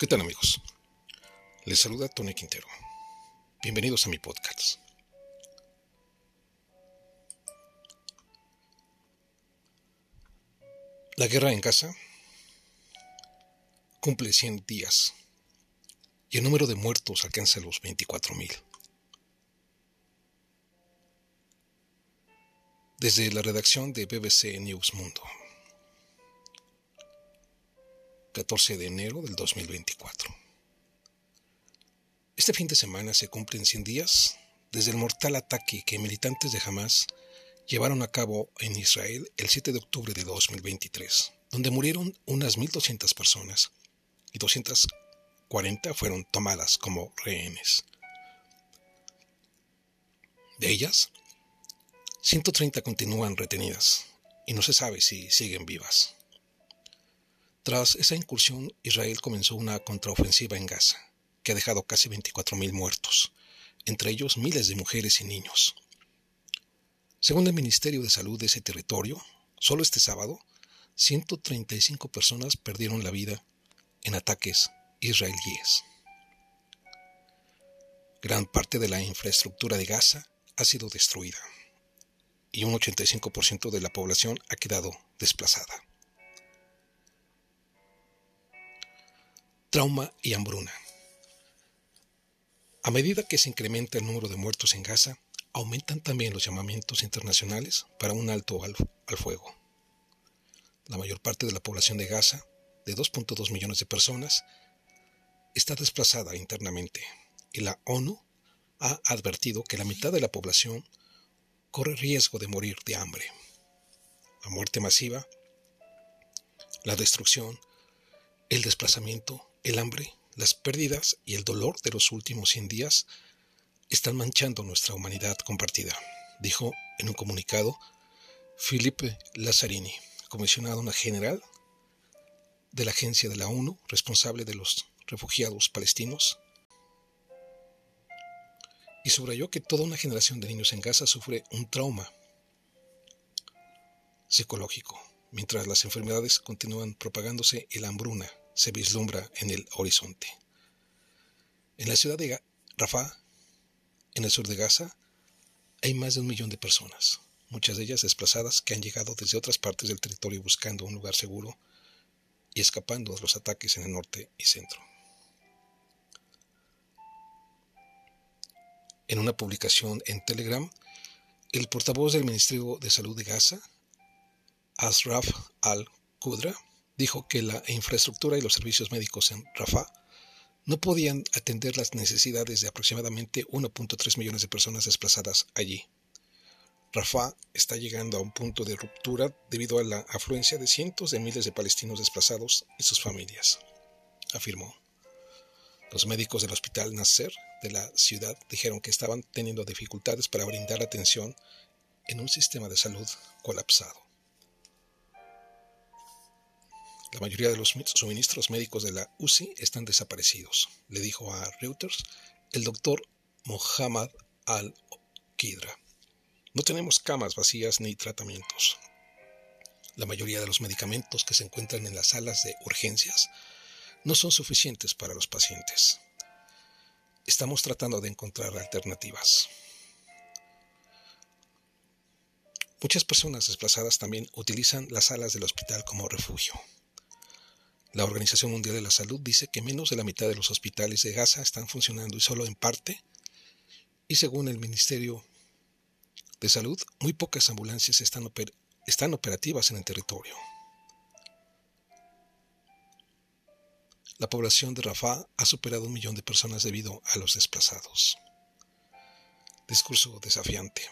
¿Qué tal amigos? Les saluda Tony Quintero. Bienvenidos a mi podcast. La guerra en Gaza cumple 100 días y el número de muertos alcanza los 24.000. Desde la redacción de BBC News Mundo. 14 de enero del 2024. Este fin de semana se cumplen 100 días desde el mortal ataque que militantes de Hamas llevaron a cabo en Israel el 7 de octubre de 2023, donde murieron unas 1.200 personas y 240 fueron tomadas como rehenes. De ellas, 130 continúan retenidas y no se sabe si siguen vivas. Tras esa incursión, Israel comenzó una contraofensiva en Gaza, que ha dejado casi 24.000 muertos, entre ellos miles de mujeres y niños. Según el Ministerio de Salud de ese territorio, solo este sábado, 135 personas perdieron la vida en ataques israelíes. Gran parte de la infraestructura de Gaza ha sido destruida y un 85% de la población ha quedado desplazada. Trauma y hambruna. A medida que se incrementa el número de muertos en Gaza, aumentan también los llamamientos internacionales para un alto al, fuego. La mayor parte de la población de Gaza, de 2.2 millones de personas, está desplazada internamente y la ONU ha advertido que la mitad de la población corre riesgo de morir de hambre. La muerte masiva, la destrucción, el desplazamiento el hambre, las pérdidas y el dolor de los últimos 100 días están manchando nuestra humanidad compartida, dijo en un comunicado Felipe Lazzarini, comisionado general de la Agencia de la ONU responsable de los refugiados palestinos, y subrayó que toda una generación de niños en Gaza sufre un trauma psicológico, mientras las enfermedades continúan propagándose y la hambruna se vislumbra en el horizonte. En la ciudad de Rafah, en el sur de Gaza, hay más de un millón de personas, muchas de ellas desplazadas que han llegado desde otras partes del territorio buscando un lugar seguro y escapando de los ataques en el norte y centro. En una publicación en Telegram, el portavoz del Ministerio de Salud de Gaza, Asraf al-Qudra, dijo que la infraestructura y los servicios médicos en Rafah no podían atender las necesidades de aproximadamente 1.3 millones de personas desplazadas allí. Rafah está llegando a un punto de ruptura debido a la afluencia de cientos de miles de palestinos desplazados y sus familias, afirmó. Los médicos del hospital Nasser de la ciudad dijeron que estaban teniendo dificultades para brindar atención en un sistema de salud colapsado. La mayoría de los suministros médicos de la UCI están desaparecidos, le dijo a Reuters el doctor Mohammad al-Qidra. No tenemos camas vacías ni tratamientos. La mayoría de los medicamentos que se encuentran en las salas de urgencias no son suficientes para los pacientes. Estamos tratando de encontrar alternativas. Muchas personas desplazadas también utilizan las salas del hospital como refugio. La Organización Mundial de la Salud dice que menos de la mitad de los hospitales de Gaza están funcionando y solo en parte. Y según el Ministerio de Salud, muy pocas ambulancias están, operativas en el territorio. La población de Rafah ha superado un millón de personas debido a los desplazados. Discurso desafiante.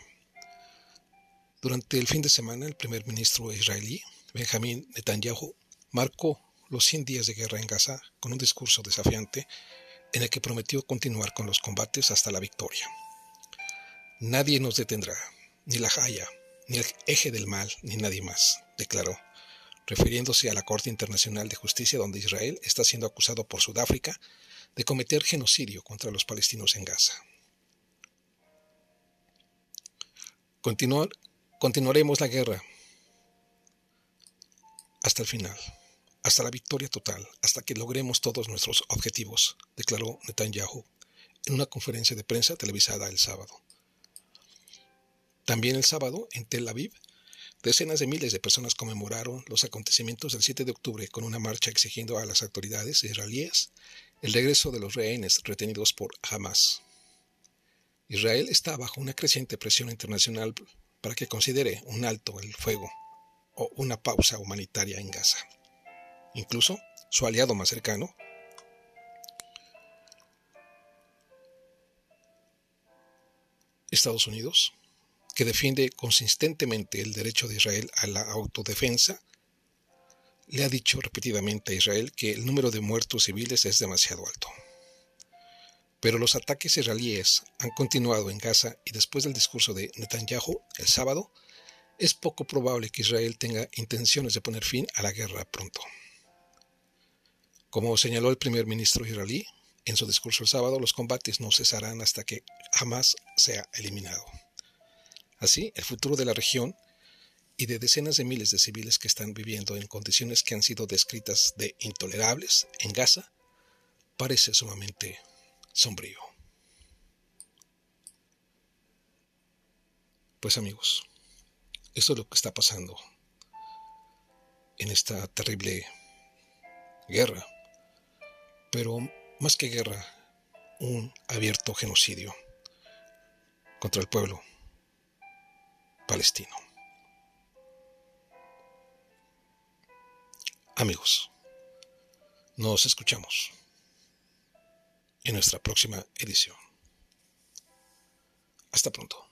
Durante el fin de semana, el primer ministro israelí, Benjamin Netanyahu, marcó los 100 días de guerra en Gaza con un discurso desafiante en el que prometió continuar con los combates hasta la victoria. Nadie nos detendrá, ni la Haya, ni el eje del mal, ni nadie más, declaró, refiriéndose a la Corte Internacional de Justicia donde Israel está siendo acusado por Sudáfrica de cometer genocidio contra los palestinos en Gaza. continuaremos la guerra hasta el final hasta la victoria total, hasta que logremos todos nuestros objetivos, declaró Netanyahu en una conferencia de prensa televisada el sábado. También el sábado, en Tel Aviv, decenas de miles de personas conmemoraron los acontecimientos del 7 de octubre con una marcha exigiendo a las autoridades israelíes el regreso de los rehenes retenidos por Hamas. Israel está bajo una creciente presión internacional para que considere un alto el fuego o una pausa humanitaria en Gaza. Incluso su aliado más cercano, Estados Unidos, que defiende consistentemente el derecho de Israel a la autodefensa, le ha dicho repetidamente a Israel que el número de muertos civiles es demasiado alto. Pero los ataques israelíes han continuado en Gaza y después del discurso de Netanyahu el sábado, es poco probable que Israel tenga intenciones de poner fin a la guerra pronto. Como señaló el primer ministro israelí en su discurso el sábado, los combates no cesarán hasta que Hamas sea eliminado. Así, el futuro de la región y de decenas de miles de civiles que están viviendo en condiciones que han sido descritas de intolerables en Gaza parece sumamente sombrío. Pues amigos, esto es lo que está pasando en esta terrible guerra, pero más que guerra, un abierto genocidio contra el pueblo palestino. Amigos, nos escuchamos en nuestra próxima edición. Hasta pronto.